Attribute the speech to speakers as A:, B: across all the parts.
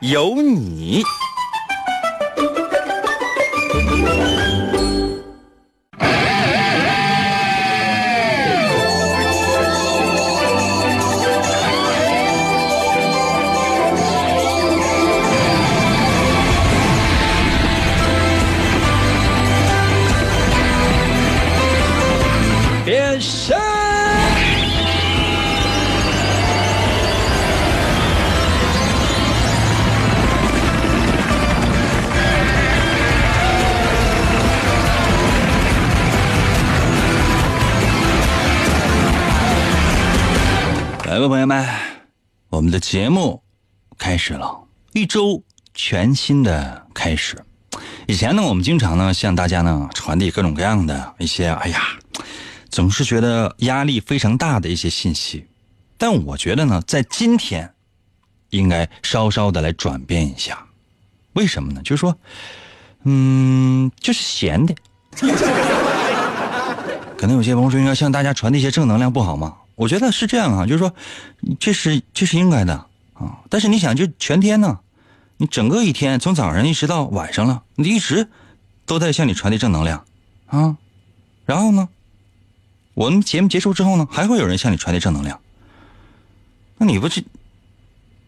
A: 有你。各位，朋友们，我们的节目开始了，一周全新的开始。以前呢，我们经常呢向大家呢传递各种各样的一些，哎呀，总是觉得压力非常大的一些信息。但我觉得呢，在今天，应该稍稍的来转变一下。为什么呢？就是说，嗯，就是闲的。可能有些朋友说，应该向大家传递一些正能量，不好吗？我觉得是这样啊，就是说，这是这是应该的啊。但是你想，就全天呢，你整个一天从早上一直到晚上了，你一直都在向你传递正能量啊。然后呢，我们节目结束之后呢，还会有人向你传递正能量。那你不是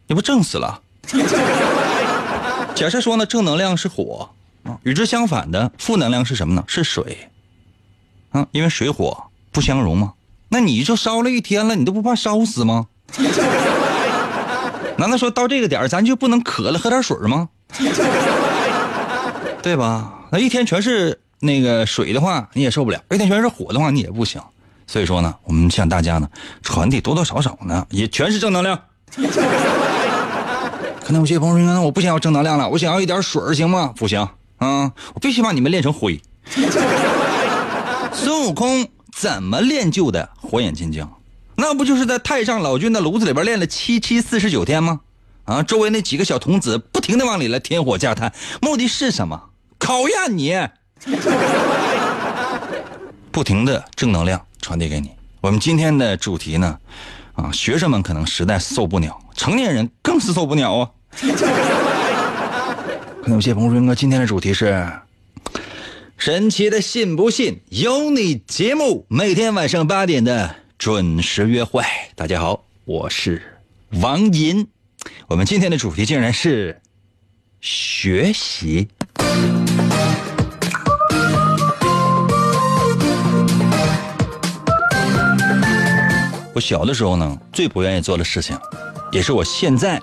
A: 你不正死了？假设说呢，正能量是火啊，与之相反的负能量是什么呢？是水啊，因为水火不相容嘛。那你就烧了一天了，你都不怕烧死吗？难道说到这个点儿咱就不能渴了喝点水吗？对吧？那一天全是那个水的话，你也受不了；一天全是火的话，你也不行。所以说呢，我们向大家呢传递多多少少呢，也全是正能量。可能有些朋友说：“那我不想要正能量了，我想要一点水行吗？”不行啊，我必须把你们练成灰。孙悟空。怎么练就的火眼金睛？那不就是在太上老君的炉子里边练了七七四十九天吗？啊，周围那几个小童子不停的往里来添火加炭，目的是什么？考验你，不停的正能量传递给你。我们今天的主题呢，啊，学生们可能实在受不了，成年人更是受不了啊。可能有些朋友说，哥，今天的主题是。神奇的信不信由你节目，每天晚上八点的准时约会。大家好，我是王银。我们今天的主题竟然是学习。我小的时候呢，最不愿意做的事情，也是我现在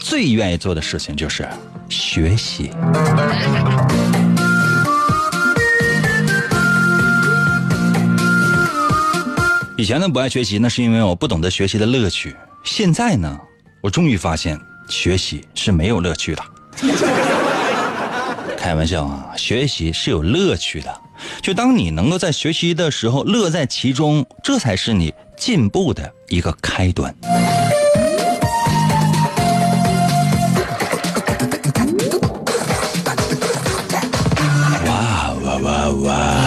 A: 最愿意做的事情，就是学习。以前呢不爱学习，那是因为我不懂得学习的乐趣。现在呢，我终于发现学习是没有乐趣的。开玩笑啊，学习是有乐趣的。就当你能够在学习的时候乐在其中，这才是你进步的一个开端。哇哇哇哇！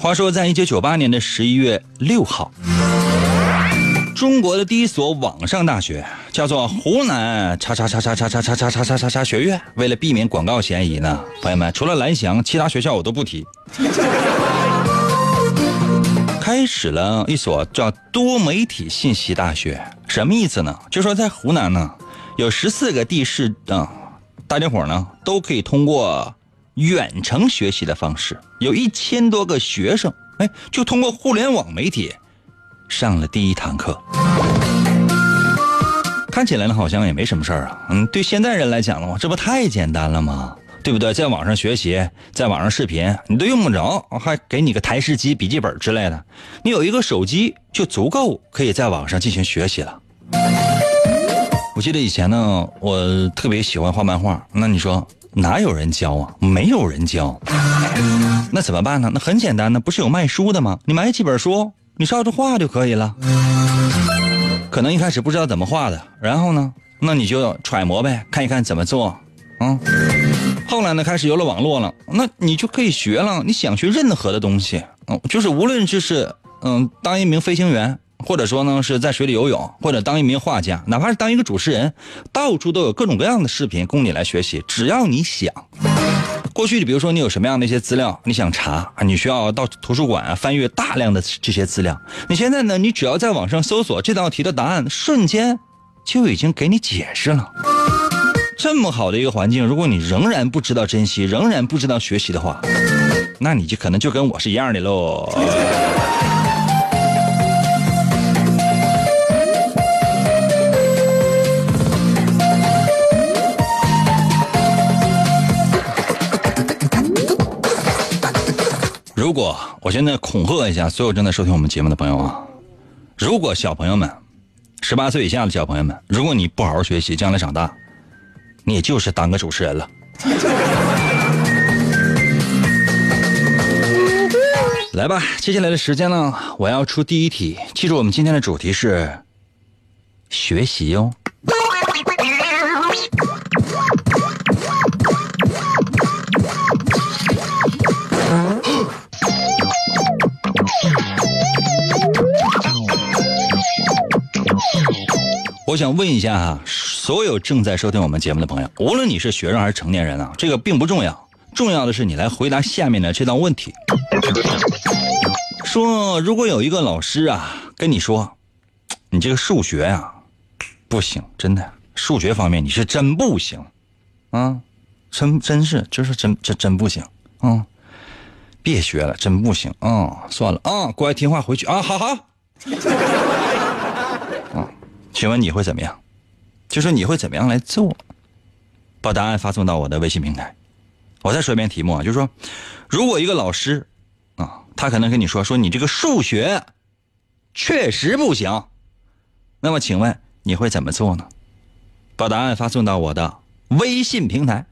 A: 话说，在一九九八年的十一月六号，中国的第一所网上大学叫做湖南叉叉叉叉叉叉叉叉叉叉叉学院。为了避免广告嫌疑呢，朋友们，除了蓝翔，其他学校我都不提。开始了一所叫多媒体信息大学，什么意思呢？就说在湖南呢，有十四个地市啊，大家伙呢都可以通过。远程学习的方式，有一千多个学生，哎，就通过互联网媒体上了第一堂课。看起来呢，好像也没什么事儿啊。嗯，对现代人来讲的话，这不太简单了吗？对不对？在网上学习，在网上视频，你都用不着，还给你个台式机、笔记本之类的，你有一个手机就足够可以在网上进行学习了。我记得以前呢，我特别喜欢画漫画。那你说哪有人教啊？没有人教，那怎么办呢？那很简单呢，不是有卖书的吗？你买几本书，你照着画就可以了。可能一开始不知道怎么画的，然后呢，那你就揣摩呗，看一看怎么做，嗯。后来呢，开始有了网络了，那你就可以学了。你想学任何的东西，嗯，就是无论就是嗯，当一名飞行员。或者说呢，是在水里游泳，或者当一名画家，哪怕是当一个主持人，到处都有各种各样的视频供你来学习。只要你想，过去你比如说你有什么样的一些资料，你想查，你需要到图书馆翻阅大量的这些资料。你现在呢，你只要在网上搜索这道题的答案，瞬间就已经给你解释了。这么好的一个环境，如果你仍然不知道珍惜，仍然不知道学习的话，那你就可能就跟我是一样的喽。如果我现在恐吓一下所有正在收听我们节目的朋友啊，如果小朋友们，十八岁以下的小朋友们，如果你不好好学习，将来长大，你也就是当个主持人了。来吧，接下来的时间呢，我要出第一题。记住，我们今天的主题是学习哟。我想问一下哈，所有正在收听我们节目的朋友，无论你是学生还是成年人啊，这个并不重要，重要的是你来回答下面的这道问题。说，如果有一个老师啊跟你说，你这个数学呀不行，真的，数学方面你是真不行，啊，真真是就是真真真不行，啊，别学了，真不行，啊，算了啊，乖听话回去啊，好好。请问你会怎么样？就说你会怎么样来做？把答案发送到我的微信平台。我再说一遍题目啊，就是说，如果一个老师啊，他可能跟你说说你这个数学确实不行，那么请问你会怎么做呢？把答案发送到我的微信平台。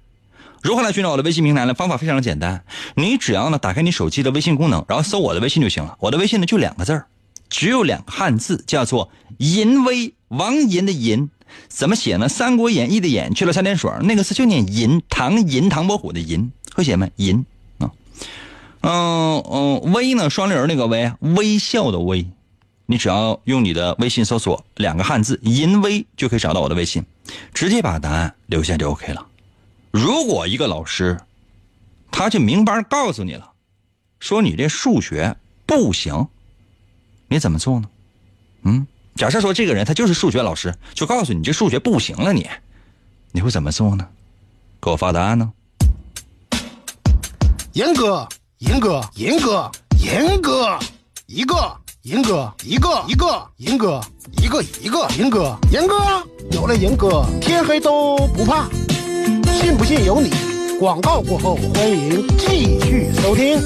A: 如何来寻找我的微信平台呢？方法非常的简单，你只要呢打开你手机的微信功能，然后搜我的微信就行了。我的微信呢就两个字儿。只有两个汉字，叫做“淫威”，王寅的寅，怎么写呢？《三国演义》的演去了三点水，那个字就念淫，唐寅唐伯虎的寅，会写吗？淫啊，嗯嗯，微呢，双立人那个微，微笑的微，你只要用你的微信搜索两个汉字“淫威”，就可以找到我的微信，直接把答案留下就 OK 了。如果一个老师，他就明白告诉你了，说你这数学不行。你怎么做呢？嗯，假设说这个人他就是数学老师，就告诉你这数学不行了，你你会怎么做呢？给我发答案呢？
B: 严哥，严哥，严哥，严哥，一个，严哥，一个，一个，严哥，一个，一个，严哥，严哥，有了严哥，天黑都不怕，信不信由你。广告过后，欢迎继续收听。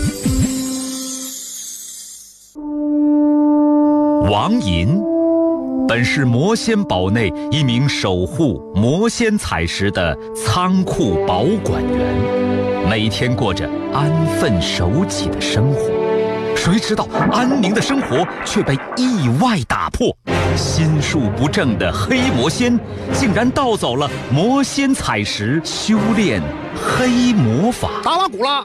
C: 王银，本是魔仙堡内一名守护魔仙彩石的仓库保管员，每天过着安分守己的生活。谁知道安宁的生活却被意外打破，心术不正的黑魔仙竟然盗走了魔仙彩石，修炼黑魔法。
B: 达拉古拉。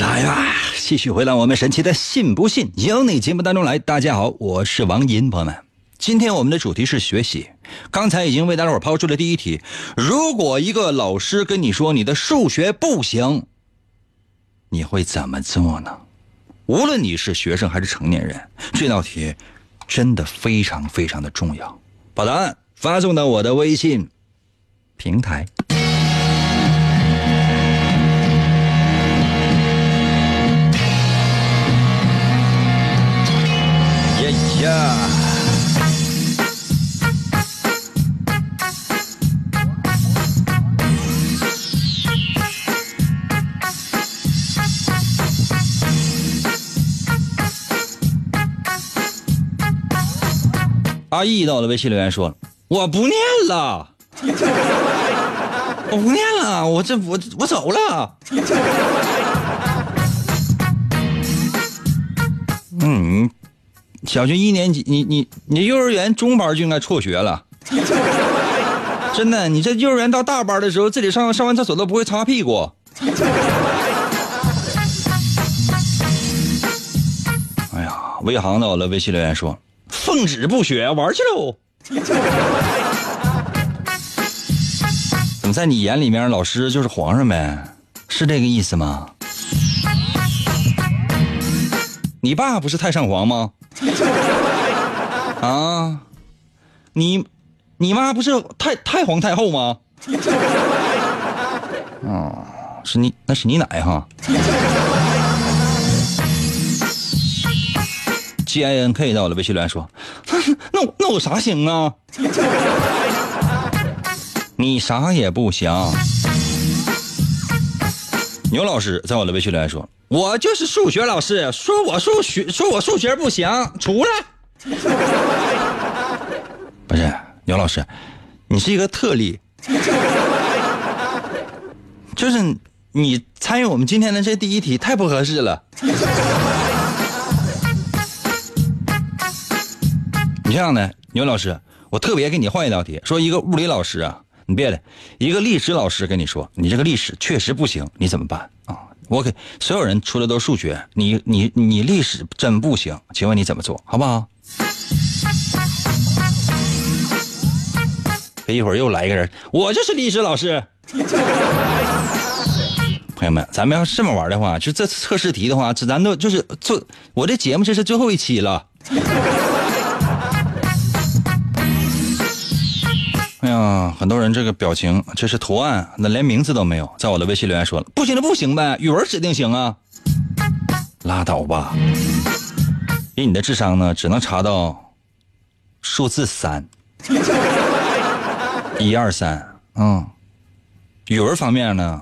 A: 来吧，继续回到我们神奇的“信不信由你”节目当中来。大家好，我是王银，朋友们，今天我们的主题是学习。刚才已经为大家伙抛出了第一题：如果一个老师跟你说你的数学不行，你会怎么做呢？无论你是学生还是成年人，这道题真的非常非常的重要。把答案发送到我的微信平台。阿义到了微信留言说：“我不念了，我不念了，我这我我走了。”嗯，小学一年级，你你你幼儿园中班就应该辍学了，真的，你这幼儿园到大班的时候，自己上上完厕所都不会擦屁股。哎呀，魏航到了微信留言说。奉旨不学，玩去喽！怎么在你眼里面，老师就是皇上呗？是这个意思吗？你爸不是太上皇吗？啊，你，你妈不是太太皇太后吗？哦，是你，那是你奶哈。G I N K 到了，微信留言说：“ 那我那我啥行啊？你啥也不行。”牛老师在我的微信留言说：“我就是数学老师，说我数学说我数学不行，出来。”不是牛老师，你是一个特例，就是你参与我们今天的这第一题太不合适了。你这样的牛老师，我特别给你换一道题，说一个物理老师啊，你别的，一个历史老师跟你说，你这个历史确实不行，你怎么办啊？我给所有人出的都是数学，你你你历史真不行，请问你怎么做好不好？别一会儿又来一个人，我就是历史老师。朋友们，咱们要这么玩的话，就这测试题的话，这咱都就是做我这节目这是最后一期了。嗯，很多人这个表情，这是图案，那连名字都没有。在我的微信留言说了，不行就不行呗，语文指定行啊。拉倒吧，以你的智商呢，只能查到数字三，一二三，嗯。语文方面呢，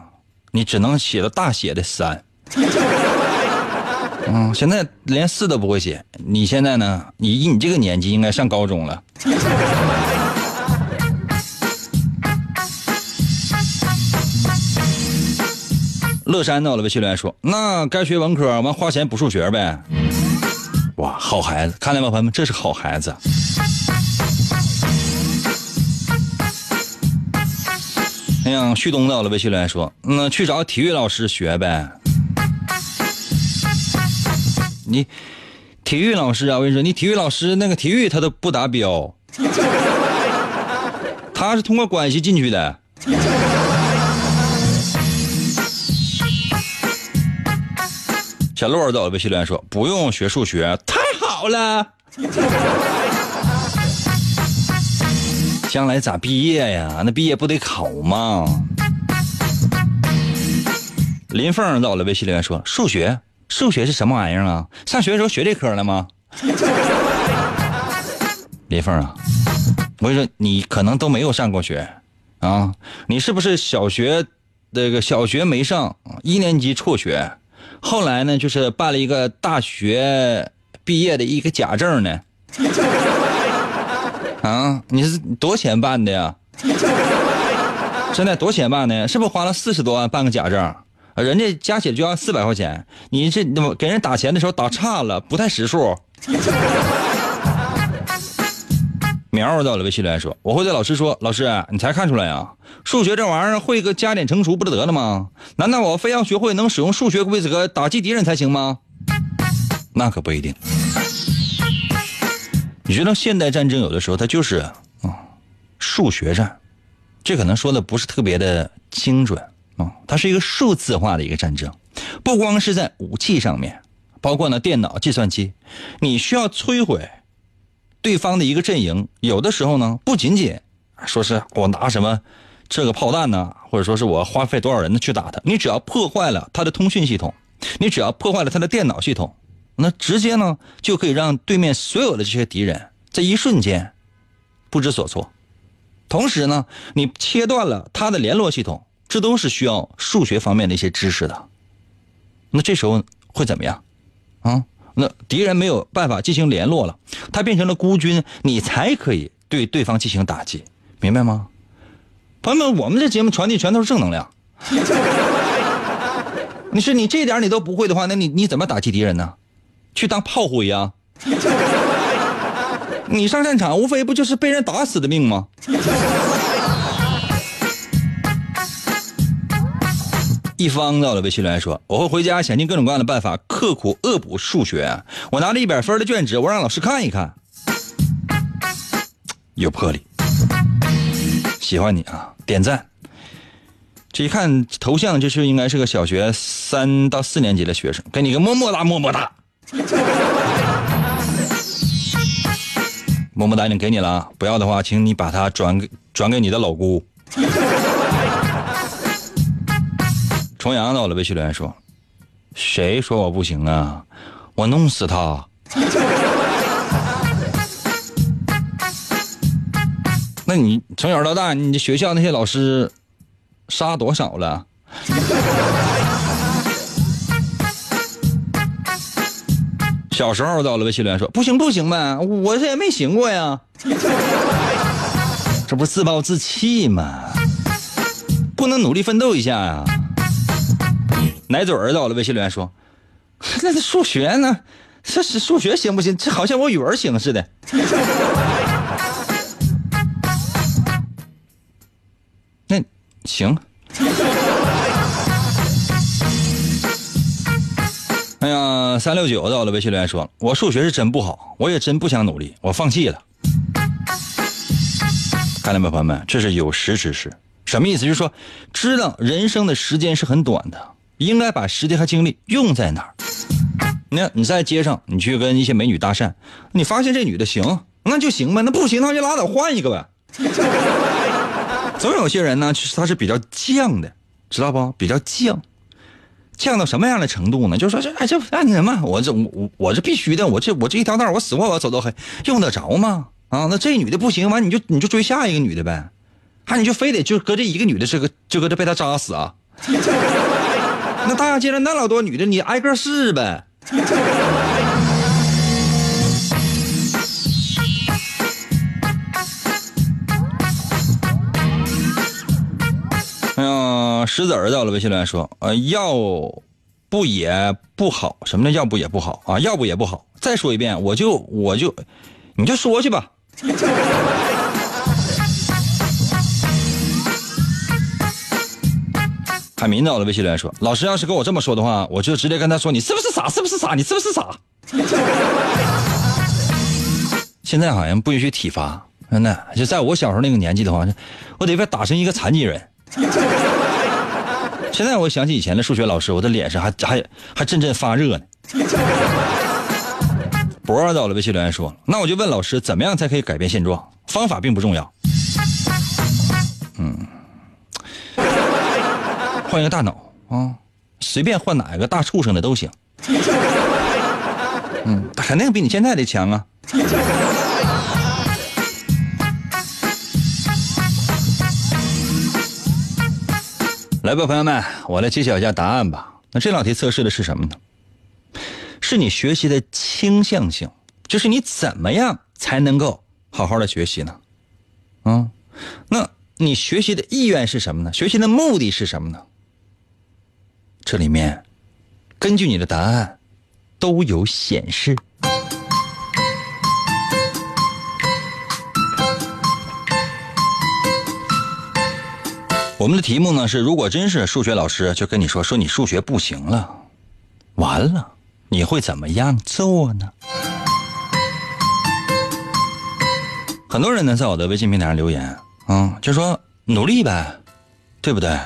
A: 你只能写到大写的三。嗯，现在连四都不会写，你现在呢？你以你这个年纪应该上高中了。乐山到了，微信留言说：“那该学文科，完花钱补数学呗。”哇，好孩子，看见吗，朋友们，这是好孩子。哎呀，旭东到了，微信留言说：“那去找体育老师学呗。”你体育老师啊，我跟你说，你体育老师那个体育他都不达标，他是通过关系进去的。小洛到了，微信留言说：“不用学数学，太好了。将来咋毕业呀？那毕业不得考吗？”林凤到了，微信留言说：“数学，数学是什么玩意儿啊？上学的时候学这科了吗？” 林凤啊，我跟你说，你可能都没有上过学啊！你是不是小学那个小学没上，一年级辍学？后来呢，就是办了一个大学毕业的一个假证呢。啊，你是多少钱办的呀？现在多少钱办的？是不是花了四十多万办个假证？人家加起来就要四百块钱，你这给人打钱的时候打差了，不太识数。苗在我的微信来说，我会对老师说：“老师，你才看出来呀？数学这玩意儿会个加减乘除不就得了吗？难道我非要学会能使用数学规则打击敌人才行吗？那可不一定。你知道现代战争有的时候它就是啊数学战，这可能说的不是特别的精准啊，它是一个数字化的一个战争，不光是在武器上面，包括呢电脑、计算机，你需要摧毁对方的一个阵营，有的时候呢不仅仅说是我拿什么这个炮弹呢，或者说是我花费多少人呢去打他，你只要破坏了他的通讯系统，你只要破坏了他的电脑系统。那直接呢，就可以让对面所有的这些敌人在一瞬间不知所措。同时呢，你切断了他的联络系统，这都是需要数学方面的一些知识的。那这时候会怎么样？啊，那敌人没有办法进行联络了，他变成了孤军，你才可以对对方进行打击，明白吗？朋友们，我们这节目传递全都是正能量。你说你这点你都不会的话，那你你怎么打击敌人呢？去当炮灰呀！你上战场无非不就是被人打死的命吗？一方到了微信来说：“我会回家想尽各种各样的办法，刻苦恶补数学。我拿了一百分的卷纸，我让老师看一看，有魄力，喜欢你啊！点赞。这一看头像，这是应该是个小学三到四年级的学生，给你个么么哒，么么哒。”么么哒，已经给你了，不要的话，请你把它转给转给你的老姑。重阳到了，微信留言说：“谁说我不行啊？我弄死他！” 那你从小到大，你学校那些老师杀多少了？小时候到了，微信留言说：“不行不行呗，我这也没行过呀。”这不自暴自弃吗？不能努力奋斗一下呀？奶嘴儿到了，微信留言说：“ 那这数学呢？这是数学行不行？这好像我语文行似的。”那行。哎呀，三六九到了，微信留言说：“我数学是真不好，我也真不想努力，我放弃了。”看到没，朋友们，这是有识之士，什么意思？就是说，知道人生的时间是很短的，应该把时间和精力用在哪儿。你看，你在街上，你去跟一些美女搭讪，你发现这女的行，那就行呗；那不行，那就拉倒，换一个呗。总有些人呢，其实他是比较犟的，知道不？比较犟。犟到什么样的程度呢？就说这哎这哎什么？我这我我这必须的，我这我这一条道我死活我要走到黑，用得着吗？啊，那这女的不行，完你就你就追下一个女的呗，还你就非得就搁这一个女的这个就搁这被他扎死啊？那大街上那老多女的，你挨个试呗。哎呀，石子儿到了，微信留言说：“呃，要不也不好，什么叫要不也不好啊？要不也不好。再说一遍，我就我就，你就说去吧。”海明到了，微信留言说：“老师要是跟我这么说的话，我就直接跟他说，你是不是傻？是不是傻？你是不是傻？” 现在好像不允许体罚，真的。就在我小时候那个年纪的话，我得被打成一个残疾人。现在我想起以前的数学老师，我的脸上还还还阵阵发热呢。博儿到了，微信留言说：“那我就问老师，怎么样才可以改变现状？方法并不重要。嗯，换一个大脑啊，随便换哪一个大畜生的都行。嗯，肯定比你现在的强啊。”来吧，朋友们，我来揭晓一下答案吧。那这道题测试的是什么呢？是你学习的倾向性，就是你怎么样才能够好好的学习呢？啊，那你学习的意愿是什么呢？学习的目的是什么呢？这里面根据你的答案都有显示。我们的题目呢是：如果真是数学老师就跟你说说你数学不行了，完了，你会怎么样做呢？很多人呢在我的微信平台上留言啊，就说努力呗，对不对？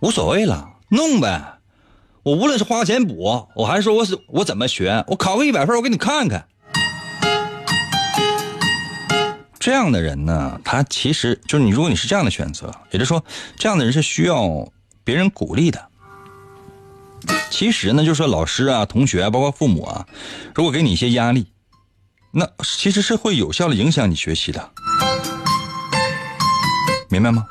A: 无所谓了，弄呗。我无论是花钱补，我还是说我是我怎么学，我考个一百分，我给你看看。这样的人呢，他其实就是你，如果你是这样的选择，也就是说，这样的人是需要别人鼓励的。其实呢，就是说老师啊、同学啊，包括父母啊，如果给你一些压力，那其实是会有效的影响你学习的，明白吗？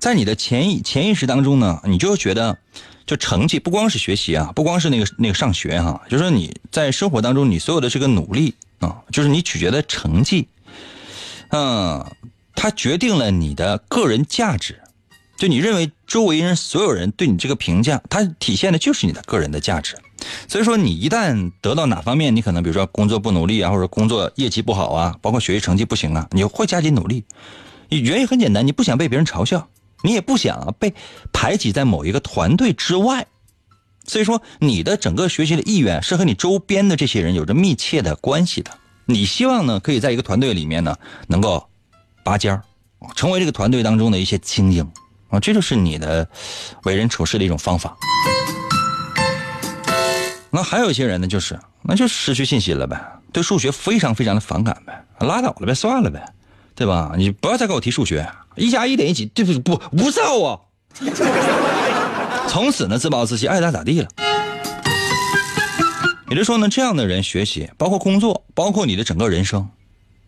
A: 在你的潜意潜意识当中呢，你就觉得，就成绩不光是学习啊，不光是那个那个上学哈、就是说你在生活当中你所有的这个努力啊，就是你取决的成绩，嗯，它决定了你的个人价值。就你认为周围人所有人对你这个评价，它体现的就是你的个人的价值。所以说，你一旦得到哪方面，你可能比如说工作不努力啊，或者工作业绩不好啊，包括学习成绩不行啊，你会加紧努力。原因很简单，你不想被别人嘲笑，你也不想被排挤在某一个团队之外。所以说，你的整个学习的意愿是和你周边的这些人有着密切的关系的。你希望呢，可以在一个团队里面呢，能够拔尖儿，成为这个团队当中的一些精英啊，这就是你的为人处事的一种方法。那还有一些人呢，就是那就失去信心了呗，对数学非常非常的反感呗，拉倒了呗，算了呗，对吧？你不要再给我提数学，一加一等于几？对不不不造啊！从此呢，自暴自弃，爱咋咋地了。也就是说呢，这样的人学习，包括工作，包括你的整个人生，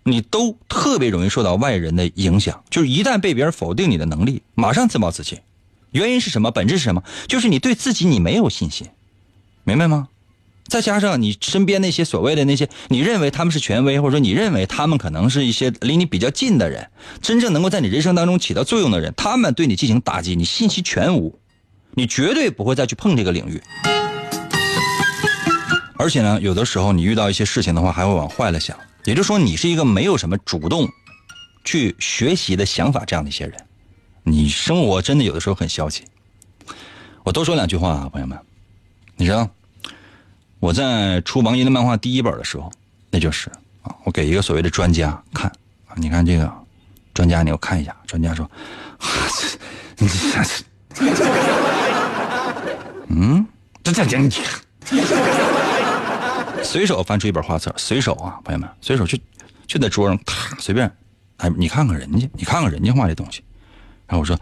A: 你都特别容易受到外人的影响。就是一旦被别人否定你的能力，马上自暴自弃。原因是什么？本质是什么？就是你对自己你没有信心，明白吗？再加上你身边那些所谓的那些，你认为他们是权威，或者说你认为他们可能是一些离你比较近的人，真正能够在你人生当中起到作用的人，他们对你进行打击，你信息全无，你绝对不会再去碰这个领域。而且呢，有的时候你遇到一些事情的话，还会往坏了想。也就是说，你是一个没有什么主动去学习的想法这样的一些人，你生活真的有的时候很消极。我多说两句话啊，朋友们，你知道，我在出王一的漫画第一本的时候，那就是啊，我给一个所谓的专家看啊，你看这个专家，你我看一下。专家说，啊，这你这，嗯，这这这你。随手翻出一本画册，随手啊，朋友们，随手就就在桌上，咔，随便，哎，你看看人家，你看看人家画这东西。然后我说，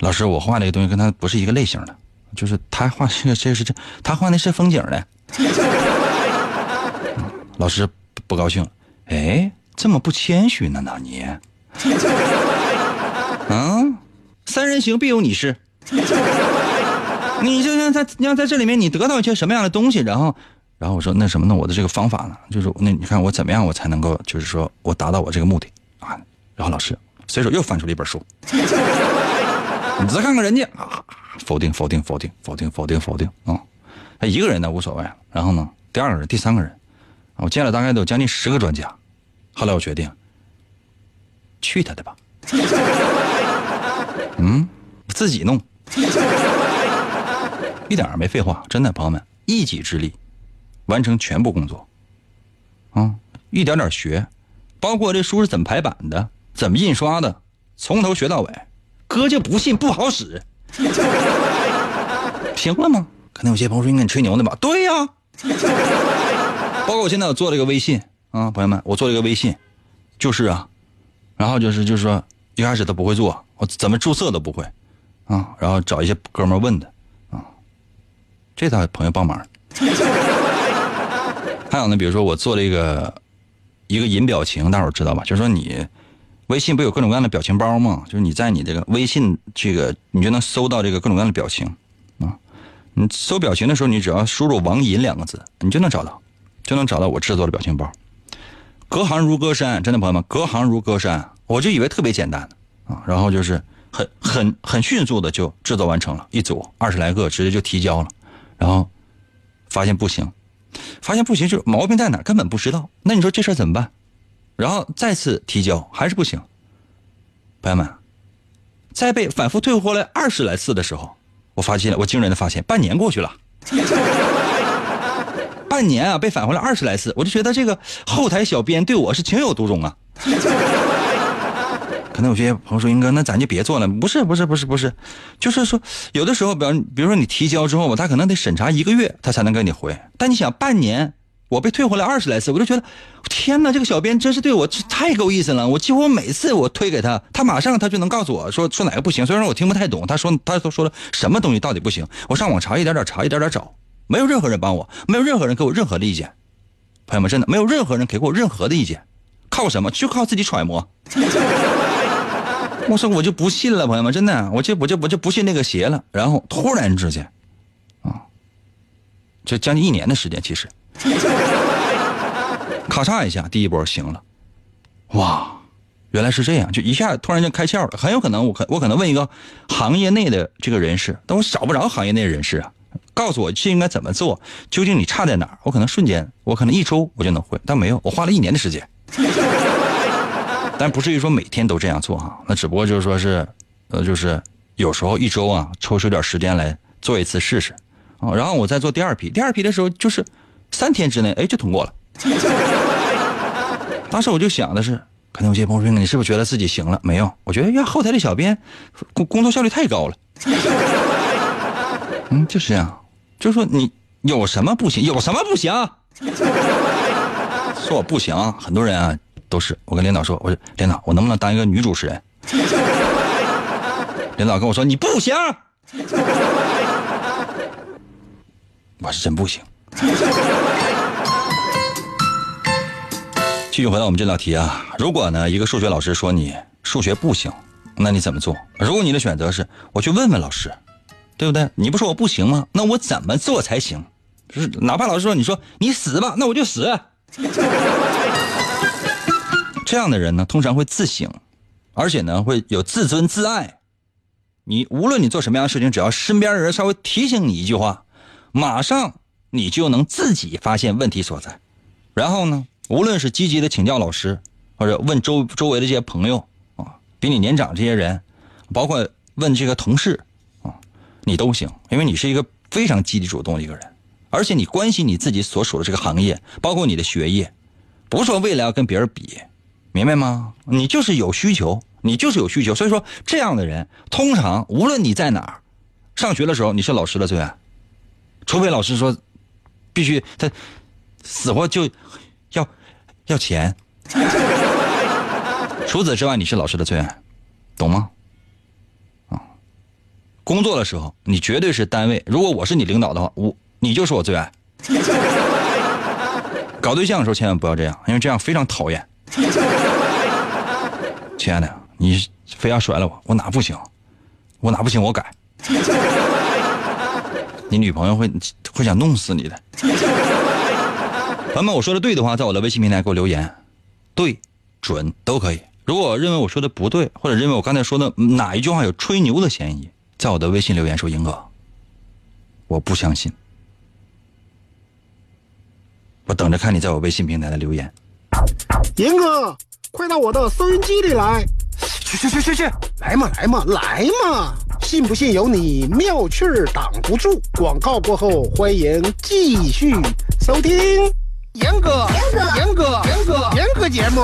A: 老师，我画这个东西跟他不是一个类型的，就是他画这个这是这，他画的是风景的。老师不高兴，哎，这么不谦虚呢？那你，啊，三人行必有你师。你就像在你要在这里面，你得到一些什么样的东西，然后。然后我说那什么呢？我的这个方法呢，就是那你看我怎么样，我才能够就是说我达到我这个目的啊？然后老师随手又翻出了一本书，你再看看人家啊，否定否定否定否定否定否定啊！他一个人呢无所谓，然后呢第二个人、第三个人，我见了大概都有将近十个专家，后来我决定去他的吧，嗯，自己弄，一点没废话，真的朋友们，一己之力。完成全部工作，啊，一点点学，包括这书是怎么排版的，怎么印刷的，从头学到尾。哥就不信不好使，行了吗？可能有些朋友说你吹牛呢吧？对呀，包括我现在我做了一个微信啊，朋友们，我做了一个微信，就是啊，然后就是就是说一开始都不会做，我怎么注册都不会，啊，然后找一些哥们问的，啊，这他朋友帮忙。还有呢，比如说我做了一个一个引表情，大伙儿知道吧？就是说你微信不有各种各样的表情包吗？就是你在你这个微信这个，你就能搜到这个各种各样的表情啊。你搜表情的时候，你只要输入“王银”两个字，你就能找到，就能找到我制作的表情包。隔行如隔山，真的朋友们，隔行如隔山。我就以为特别简单啊，然后就是很很很迅速的就制作完成了，一组二十来个，直接就提交了，然后发现不行。发现不行，就毛病在哪根本不知道。那你说这事怎么办？然后再次提交还是不行。朋友们，在被反复退回来二十来次的时候，我发现了，我惊人的发现，半年过去了。半年啊，被返回了二十来次，我就觉得这个后台小编对我是情有独钟啊。可能有些朋友说，英哥，那咱就别做了。不是，不是，不是，不是，就是说，有的时候，比方比如说你提交之后吧，他可能得审查一个月，他才能给你回。但你想，半年，我被退回来二十来次，我就觉得，天哪，这个小编真是对我太够意思了。我几乎每次我推给他，他马上他就能告诉我说说哪个不行。虽然我听不太懂，他说他都说了什么东西到底不行，我上网查，一点点查，一点点找，没有任何人帮我，没有任何人给我任何的意见。朋友们，真的没有任何人给过我任何的意见，靠什么？就靠自己揣摩。我说我就不信了，朋友们，真的，我就我就我就不信那个邪了。然后突然之间，啊，这将近一年的时间，其实，咔嚓一下，第一波行了，哇，原来是这样，就一下突然间开窍了。很有可能我可我可能问一个行业内的这个人士，但我找不着行业内人士啊，告诉我这应该怎么做，究竟你差在哪儿？我可能瞬间，我可能一周我就能会，但没有，我花了一年的时间。但不至于说每天都这样做哈，那只不过就是说是，呃，就是有时候一周啊抽出点时间来做一次试试，啊，然后我再做第二批，第二批的时候就是三天之内，哎，就通过了。当时我就想的是，可能有些朋友说你是不是觉得自己行了？没有，我觉得呀，后台的小编工工作效率太高了。嗯，就是这样，就是说你有什么不行？有什么不行？说我不行，很多人啊。都是我跟领导说，我说领导，我能不能当一个女主持人？领导跟我说你不行，我是真不行。继续回到我们这道题啊，如果呢一个数学老师说你数学不行，那你怎么做？如果你的选择是我去问问老师，对不对？你不说我不行吗？那我怎么做才行？就是哪怕老师说你说你死吧，那我就死。这样的人呢，通常会自省，而且呢会有自尊自爱。你无论你做什么样的事情，只要身边的人稍微提醒你一句话，马上你就能自己发现问题所在。然后呢，无论是积极的请教老师，或者问周周围的这些朋友啊，比你年长这些人，包括问这个同事啊，你都行，因为你是一个非常积极主动的一个人，而且你关心你自己所属的这个行业，包括你的学业，不是说为了要跟别人比。明白吗？你就是有需求，你就是有需求，所以说这样的人，通常无论你在哪儿，上学的时候你是老师的最爱，除非老师说必须他死活就要要钱，除此之外你是老师的最爱，懂吗？啊，工作的时候你绝对是单位，如果我是你领导的话，我你就是我最爱。搞对象的时候千万不要这样，因为这样非常讨厌。亲爱的，你非要甩了我，我哪不行？我哪不行？我改。你女朋友会会想弄死你的。朋友们，我说的对的话，在我的微信平台给我留言，对、准都可以。如果认为我说的不对，或者认为我刚才说的哪一句话有吹牛的嫌疑，在我的微信留言说：“英哥，我不相信。”我等着看你在我微信平台的留言。
B: 严哥，快到我的收音机里来！
A: 去去去去去，
B: 来嘛来嘛来嘛！信不信由你，妙趣儿挡不住。广告过后，欢迎继续收听。严哥，严哥，严哥，严哥，严哥节目，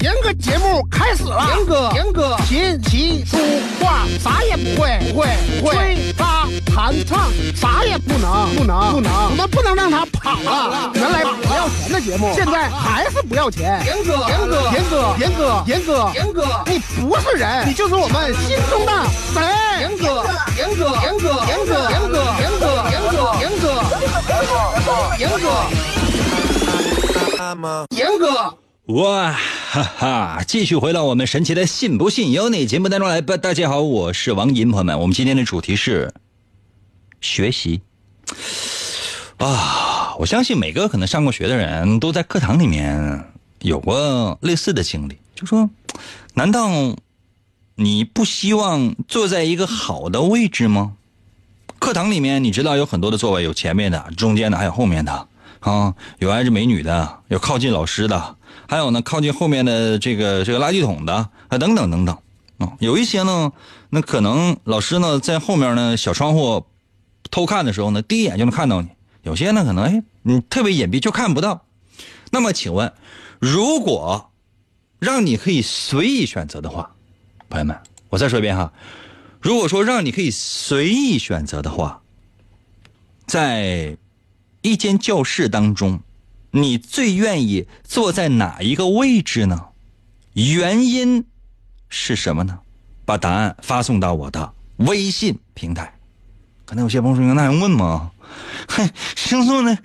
B: 严哥节目开始了。严哥，严哥，琴棋书画啥也不会，不会，不会。吹拉弹唱啥也不能，不能，不能。我们不能让他跑了。原来不要钱的节目，现在还是不要钱。严哥，严哥，严哥，严哥，严哥，严哥，你不是人，你就是我们心中的神。严哥，严哥，严哥，严哥，严哥，严哥，严哥，严哥，严哥，严哥。严哥，
A: 哇哈哈！继续回到我们神奇的“信不信由你”节目当中来吧。大家好，我是王银，朋友们，我们今天的主题是学习啊。我相信每个可能上过学的人都在课堂里面有过类似的经历，就说：难道你不希望坐在一个好的位置吗？课堂里面你知道有很多的座位，有前面的、中间的，还有后面的。啊，有挨着美女的，有靠近老师的，还有呢靠近后面的这个这个垃圾桶的，啊等等等等，啊，有一些呢，那可能老师呢在后面呢小窗户偷看的时候呢，第一眼就能看到你；有些呢可能哎，你特别隐蔽就看不到。那么请问，如果让你可以随意选择的话，朋友们，我再说一遍哈，如果说让你可以随意选择的话，在一间教室当中，你最愿意坐在哪一个位置呢？原因是什么呢？把答案发送到我的微信平台。可能有些朋友说：“那还用问吗？”嘿，想坐在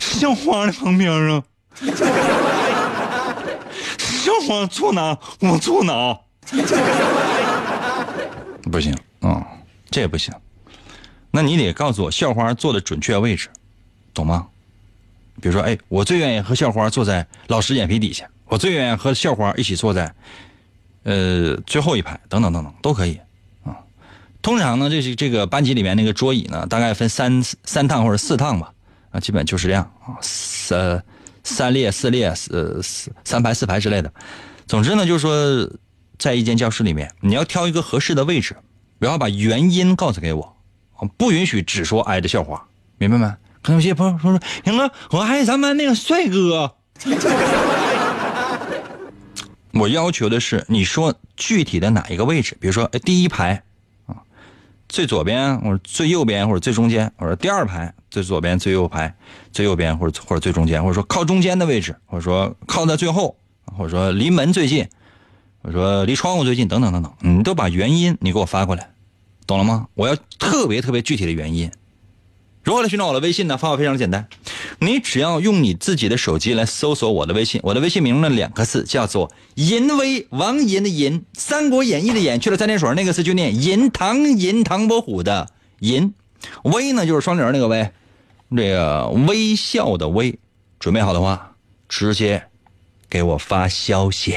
A: 校花的旁边啊。校花坐哪，我坐哪。不行，嗯，这也不行。那你得告诉我校花坐的准确位置，懂吗？比如说，哎，我最愿意和校花坐在老师眼皮底下，我最愿意和校花一起坐在，呃，最后一排，等等等等，都可以。通常呢，这是这个班级里面那个桌椅呢，大概分三三趟或者四趟吧，啊，基本就是这样啊，三三列、四列、四四三排、四排之类的。总之呢，就是说，在一间教室里面，你要挑一个合适的位置，然后把原因告诉给我，不允许只说挨着校花，明白没？可有些朋友说说，杨哥，我还是咱班那个帅哥。我要求的是，你说具体的哪一个位置，比如说第一排啊。最左边或者最右边或者最中间，或者第二排最左边最右排最右边或者或者最中间，或者说靠中间的位置，或者说靠在最后，或者说离门最近，或者说离窗户最近，等等等等，你都把原因你给我发过来，懂了吗？我要特别特别具体的原因。如何来寻找我的微信呢？方法非常简单，你只要用你自己的手机来搜索我的微信，我的微信名呢两个字叫做“银威”，王银的银，《三国演义》的演去了三点水那个字就念“银”，唐银唐伯虎的银，威呢就是双人那个威，这个微笑的微。准备好的话，直接给我发消息。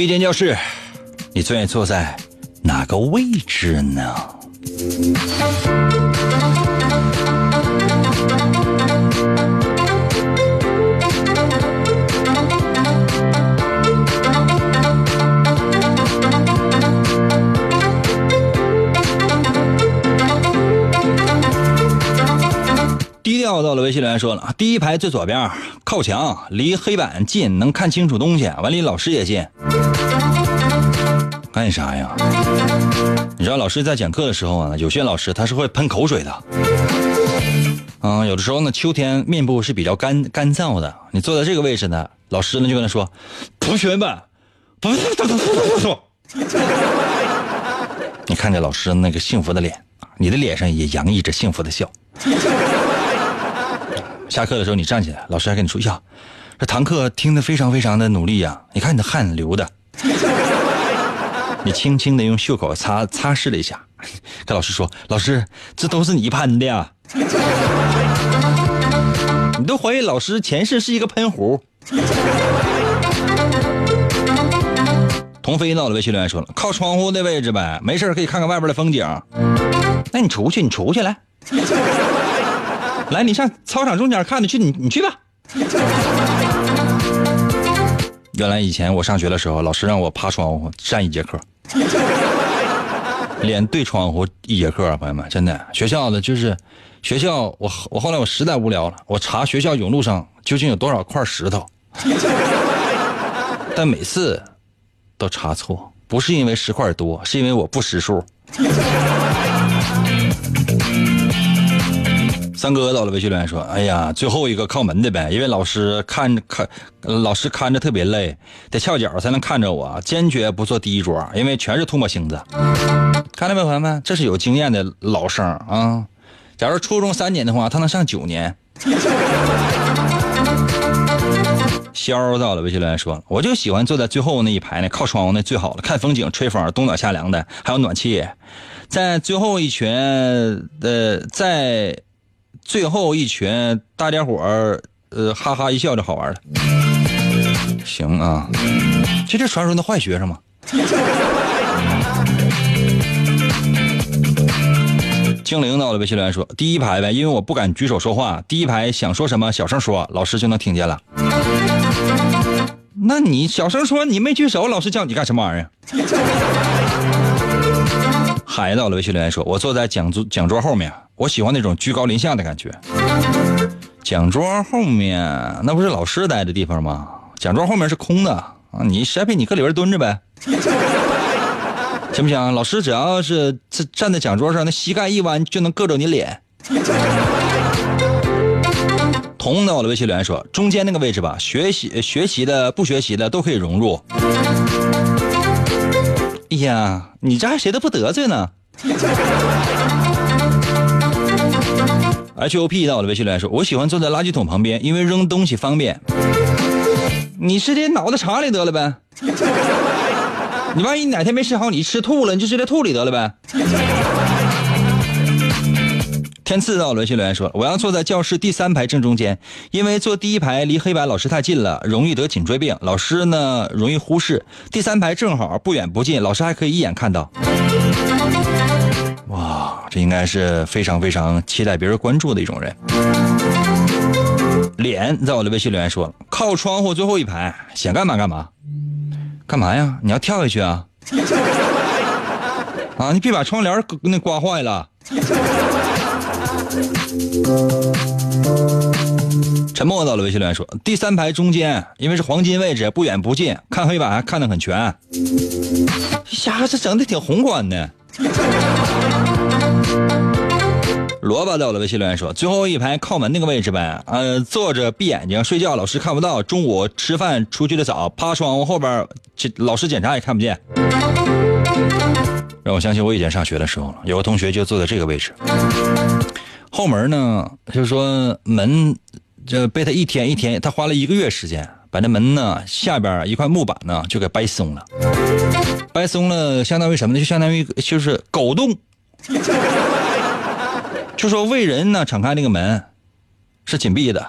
A: 一间教室，你最愿意坐在哪个位置呢？低调到了，微信留言说了，第一排最左边，靠墙，离黑板近，能看清楚东西，完离老师也近。干啥呀？你知道老师在讲课的时候啊，有些老师他是会喷口水的。嗯，有的时候呢，秋天面部是比较干干燥的。你坐在这个位置呢，老师呢就跟他说：“同学们，不不不不不不。” 你看着老师那个幸福的脸，你的脸上也洋溢着幸福的笑。下课的时候你站起来，老师还跟你说：“呀，这堂课听得非常非常的努力呀，你看你的汗流的。”你轻轻的用袖口擦擦拭了一下，跟老师说：“老师，这都是你喷的呀！”你都怀疑老师前世是一个喷壶。童飞到了微信留言说了：“靠窗户的位置呗，没事可以看看外边的风景。”那你出去，你出去来，来，你上操场中间看，去，你你去吧。原来以前我上学的时候，老师让我趴窗户站一节课。脸对窗户一节课，朋友们，真的，学校的就是学校。我我后来我实在无聊了，我查学校甬路上究竟有多少块石头，但每次都查错，不是因为石块多，是因为我不识数。三哥到了，微信留言说：“哎呀，最后一个靠门的呗，因为老师看着看，老师看着特别累，得翘脚才能看着我，坚决不坐第一桌，因为全是唾沫星子。看到没，朋友们，这是有经验的老生啊。假如初中三年的话，他能上九年。”肖到了，微信留言说：“我就喜欢坐在最后那一排呢，靠窗户那最好了，看风景，吹风，冬暖夏凉的，还有暖气，在最后一群，呃，在。”最后一群，大家伙儿，呃，哈哈一笑就好玩了。行啊，这是传说中的坏学生吗？精灵到了，微信留言说：“第一排呗，因为我不敢举手说话，第一排想说什么小声说，老师就能听见了。”那你小声说，你没举手，老师叫你干什么玩意儿？海到了微信留言说：“我坐在讲桌讲桌后面，我喜欢那种居高临下的感觉。讲桌后面那不是老师待的地方吗？讲桌后面是空的啊，你谁陪你搁里边蹲着呗，行不行？老师只要是站站在讲桌上，那膝盖一弯就能硌着你脸。”同的，我的微信留言说：“中间那个位置吧，学习学习的不学习的都可以融入。”哎呀，你这还谁都不得罪呢？H O P 到我的微信留言说：“我喜欢坐在垃圾桶旁边，因为扔东西方便。”你直接脑袋插里得了呗？你万一哪天没吃好，你吃吐了，你就直接吐里得了呗？天赐到了微信留言说：“我要坐在教室第三排正中间，因为坐第一排离黑板老师太近了，容易得颈椎病。老师呢容易忽视。第三排正好不远不近，老师还可以一眼看到。”这应该是非常非常期待别人关注的一种人。脸在我的微信留言说：“靠窗户最后一排，想干嘛干嘛，干嘛呀？你要跳下去啊？啊，你别把窗帘那刮坏了。”沉默到了微信留言说：“第三排中间，因为是黄金位置，不远不近，看黑板还看得很全。这家伙这整的挺宏观的。”萝卜在我的微信留言说：“最后一排靠门那个位置呗，呃，坐着闭眼睛睡觉，老师看不到。中午吃饭出去的早，趴窗户后边，这老师检查也看不见。”让我想起我以前上学的时候，有个同学就坐在这个位置。后门呢，就是说门，这被他一天一天，他花了一个月时间，把那门呢下边一块木板呢就给掰松了。掰松了，相当于什么呢？就相当于就是狗洞。就说为人呢，敞开那个门是紧闭的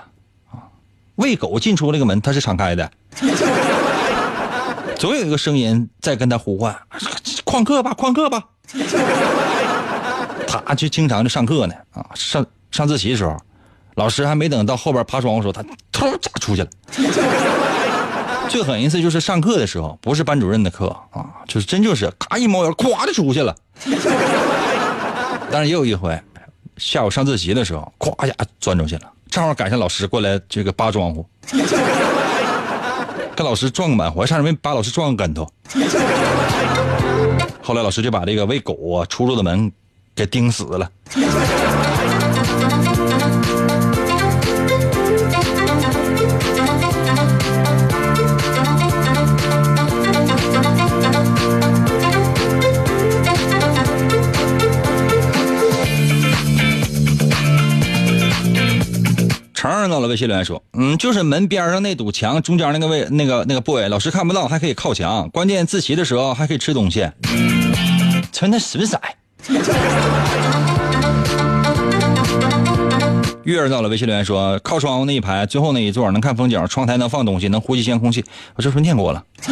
A: 啊，喂狗进出那个门它是敞开的。总有一个声音在跟他呼唤：“旷课吧，旷课吧。”他就经常就上课呢啊，上上自习的时候，老师还没等到后边爬窗户时候，他突咋出去了。最狠一次就是上课的时候，不是班主任的课啊，就是真就是咔一猫眼，咵就出去了。但是也有一回，下午上自习的时候，咵一下钻出去了，正好赶上老师过来这个扒窗户，跟老师撞个满怀，差点没把老师撞个跟头。后来老师就把这个喂狗啊出入的门。给钉死了。到了，微信留言说：“嗯，就是门边上那堵墙中间那个位，那个那个部位，老师看不到，还可以靠墙。关键自习的时候还可以吃东西。穿的是不是？” 月儿到了，微信留言说：“靠窗户那一排，最后那一座能看风景，窗台能放东西，能呼吸新鲜空气。”我这不是念过了。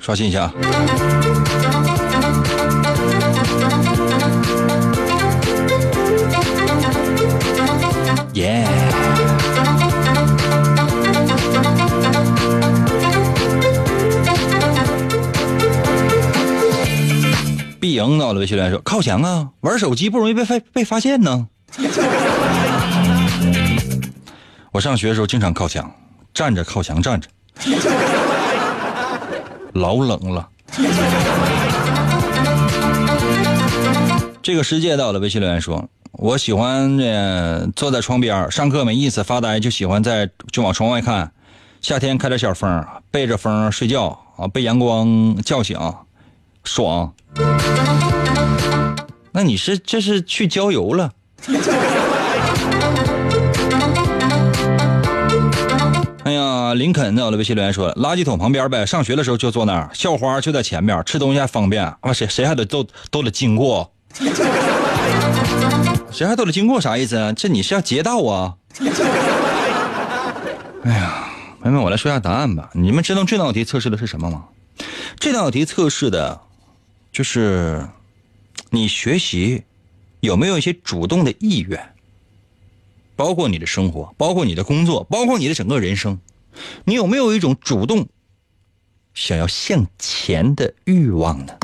A: 刷新一下。必赢到了，微信留言说：“靠墙啊，玩手机不容易被发被发现呢。”我上学的时候经常靠墙，站着靠墙站着，老冷了。这个世界到了，微信留言说：“我喜欢这坐在窗边上课没意思发呆，就喜欢在就往窗外看。夏天开点小风，背着风睡觉啊，被阳光叫醒，爽。”那你是这是去郊游了？哎呀，林肯在我的微信留言说：“垃圾桶旁边呗，上学的时候就坐那儿，校花就在前面，吃东西还方便。啊，谁谁还得都都得经过？谁还都得经过？啥意思啊？这你是要劫道啊？” 哎呀，朋友们，我来说一下答案吧。你们知道这道题测试的是什么吗？这道题测试的。就是你学习有没有一些主动的意愿，包括你的生活，包括你的工作，包括你的整个人生，你有没有一种主动想要向前的欲望呢？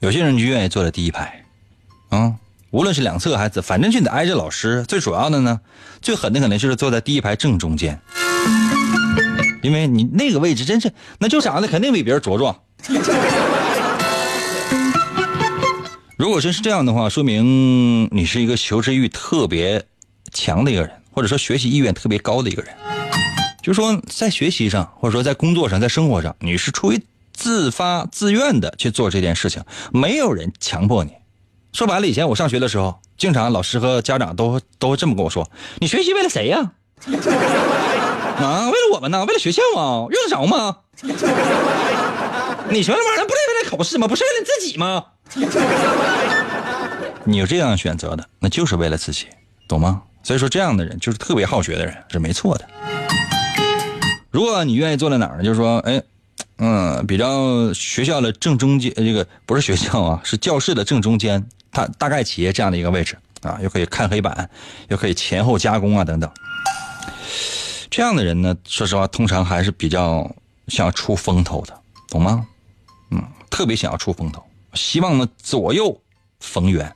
A: 有些人就愿意坐在第一排，啊，无论是两侧还是反正就得挨着老师。最主要的呢，最狠的可能就是坐在第一排正中间，因为你那个位置真是，那就长得肯定比别人茁壮。如果真是这样的话，说明你是一个求知欲特别强的一个人，或者说学习意愿特别高的一个人。就是说，在学习上，或者说在工作上，在生活上，你是出于自发自愿的去做这件事情，没有人强迫你。说白了，以前我上学的时候，经常老师和家长都都会这么跟我说：“你学习为了谁呀？啊，为我们呢？为了学校啊？用得着吗？你学那玩意儿不是为了考试吗？不是为了你自己吗？你有这样选择的，那就是为了自己，懂吗？所以说，这样的人就是特别好学的人，是没错的。如果你愿意坐在哪儿呢？就是说，哎，嗯，比较学校的正中间，这个不是学校啊，是教室的正中间，它大概企业这样的一个位置啊，又可以看黑板，又可以前后加工啊等等。这样的人呢，说实话，通常还是比较想要出风头的，懂吗？嗯，特别想要出风头，希望呢左右逢源。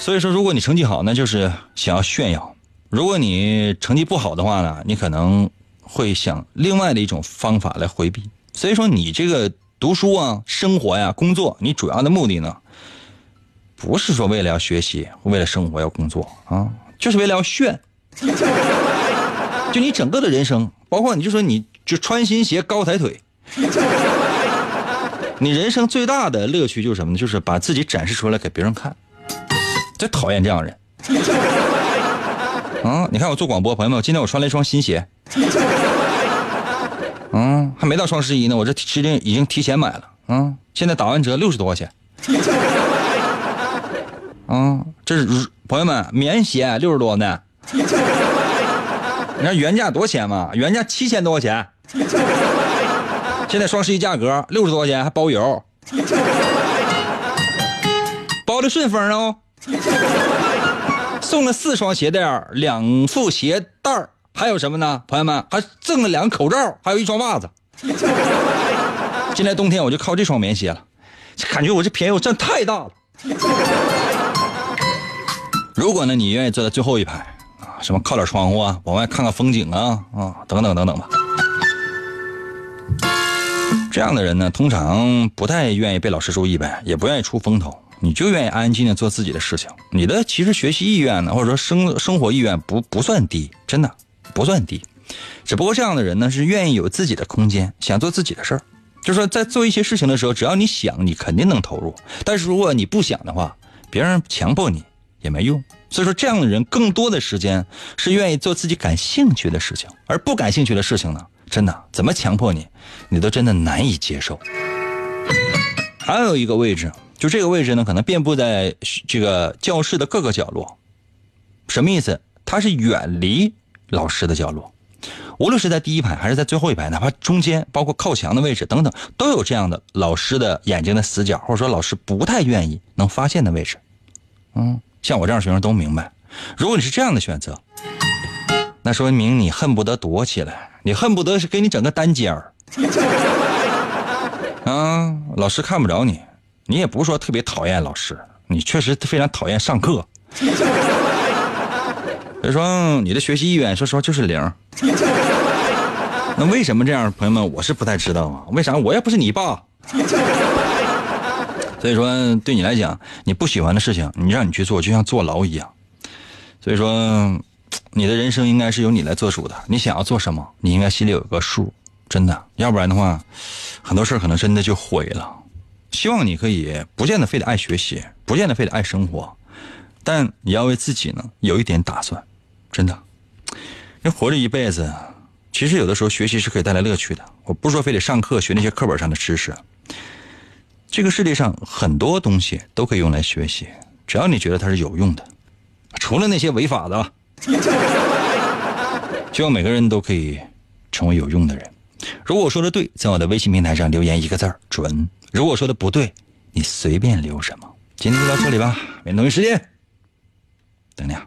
A: 所以说，如果你成绩好，那就是想要炫耀。如果你成绩不好的话呢，你可能会想另外的一种方法来回避。所以说，你这个读书啊、生活呀、工作，你主要的目的呢，不是说为了要学习、为了生活要工作啊，就是为了要炫。就你整个的人生，包括你就说你就穿新鞋、高抬腿，你人生最大的乐趣就是什么呢？就是把自己展示出来给别人看。最讨厌这样人。啊！你看我做广播，朋友们，今天我穿了一双新鞋。嗯，还没到双十一呢，我这指定已经提前买了。嗯，现在打完折六十多块钱。啊，这是朋友们棉鞋六十多呢。你看原价多少钱吗？原价七千多块钱。现在双十一价格六十多块钱还包邮，包的顺丰哦。送了四双鞋垫两副鞋带还有什么呢？朋友们，还赠了两个口罩，还有一双袜子。今年冬天我就靠这双棉鞋了，感觉我这便宜我占太大了。如果呢，你愿意坐在最后一排，什么靠点窗户啊，往外看看风景啊啊，等等等等吧。这样的人呢，通常不太愿意被老师注意呗，也不愿意出风头。你就愿意安安静静做自己的事情，你的其实学习意愿呢，或者说生生活意愿不不算低，真的不算低，只不过这样的人呢是愿意有自己的空间，想做自己的事儿，就是说在做一些事情的时候，只要你想，你肯定能投入。但是如果你不想的话，别人强迫你也没用。所以说这样的人更多的时间是愿意做自己感兴趣的事情，而不感兴趣的事情呢，真的怎么强迫你，你都真的难以接受。还有一个位置。就这个位置呢，可能遍布在这个教室的各个角落。什么意思？它是远离老师的角落，无论是在第一排还是在最后一排，哪怕中间，包括靠墙的位置等等，都有这样的老师的眼睛的死角，或者说老师不太愿意能发现的位置。嗯，像我这样学生都明白，如果你是这样的选择，那说明你恨不得躲起来，你恨不得是给你整个单间儿。啊，老师看不着你。你也不是说特别讨厌老师，你确实非常讨厌上课。所以说你的学习意愿，说实话就是零。那为什么这样，朋友们，我是不太知道啊。为啥？我也不是你爸。所以说，对你来讲，你不喜欢的事情，你让你去做，就像坐牢一样。所以说，你的人生应该是由你来做主的。你想要做什么，你应该心里有个数，真的。要不然的话，很多事可能真的就毁了。希望你可以不见得非得爱学习，不见得非得爱生活，但你要为自己呢有一点打算，真的。人活着一辈子，其实有的时候学习是可以带来乐趣的。我不是说非得上课学那些课本上的知识，这个世界上很多东西都可以用来学习，只要你觉得它是有用的，除了那些违法的。希望每个人都可以成为有用的人。如果我说的对，在我的微信平台上留言一个字儿“准”。如果说的不对，你随便留什么。今天就到这里吧，明天同一时间等你啊。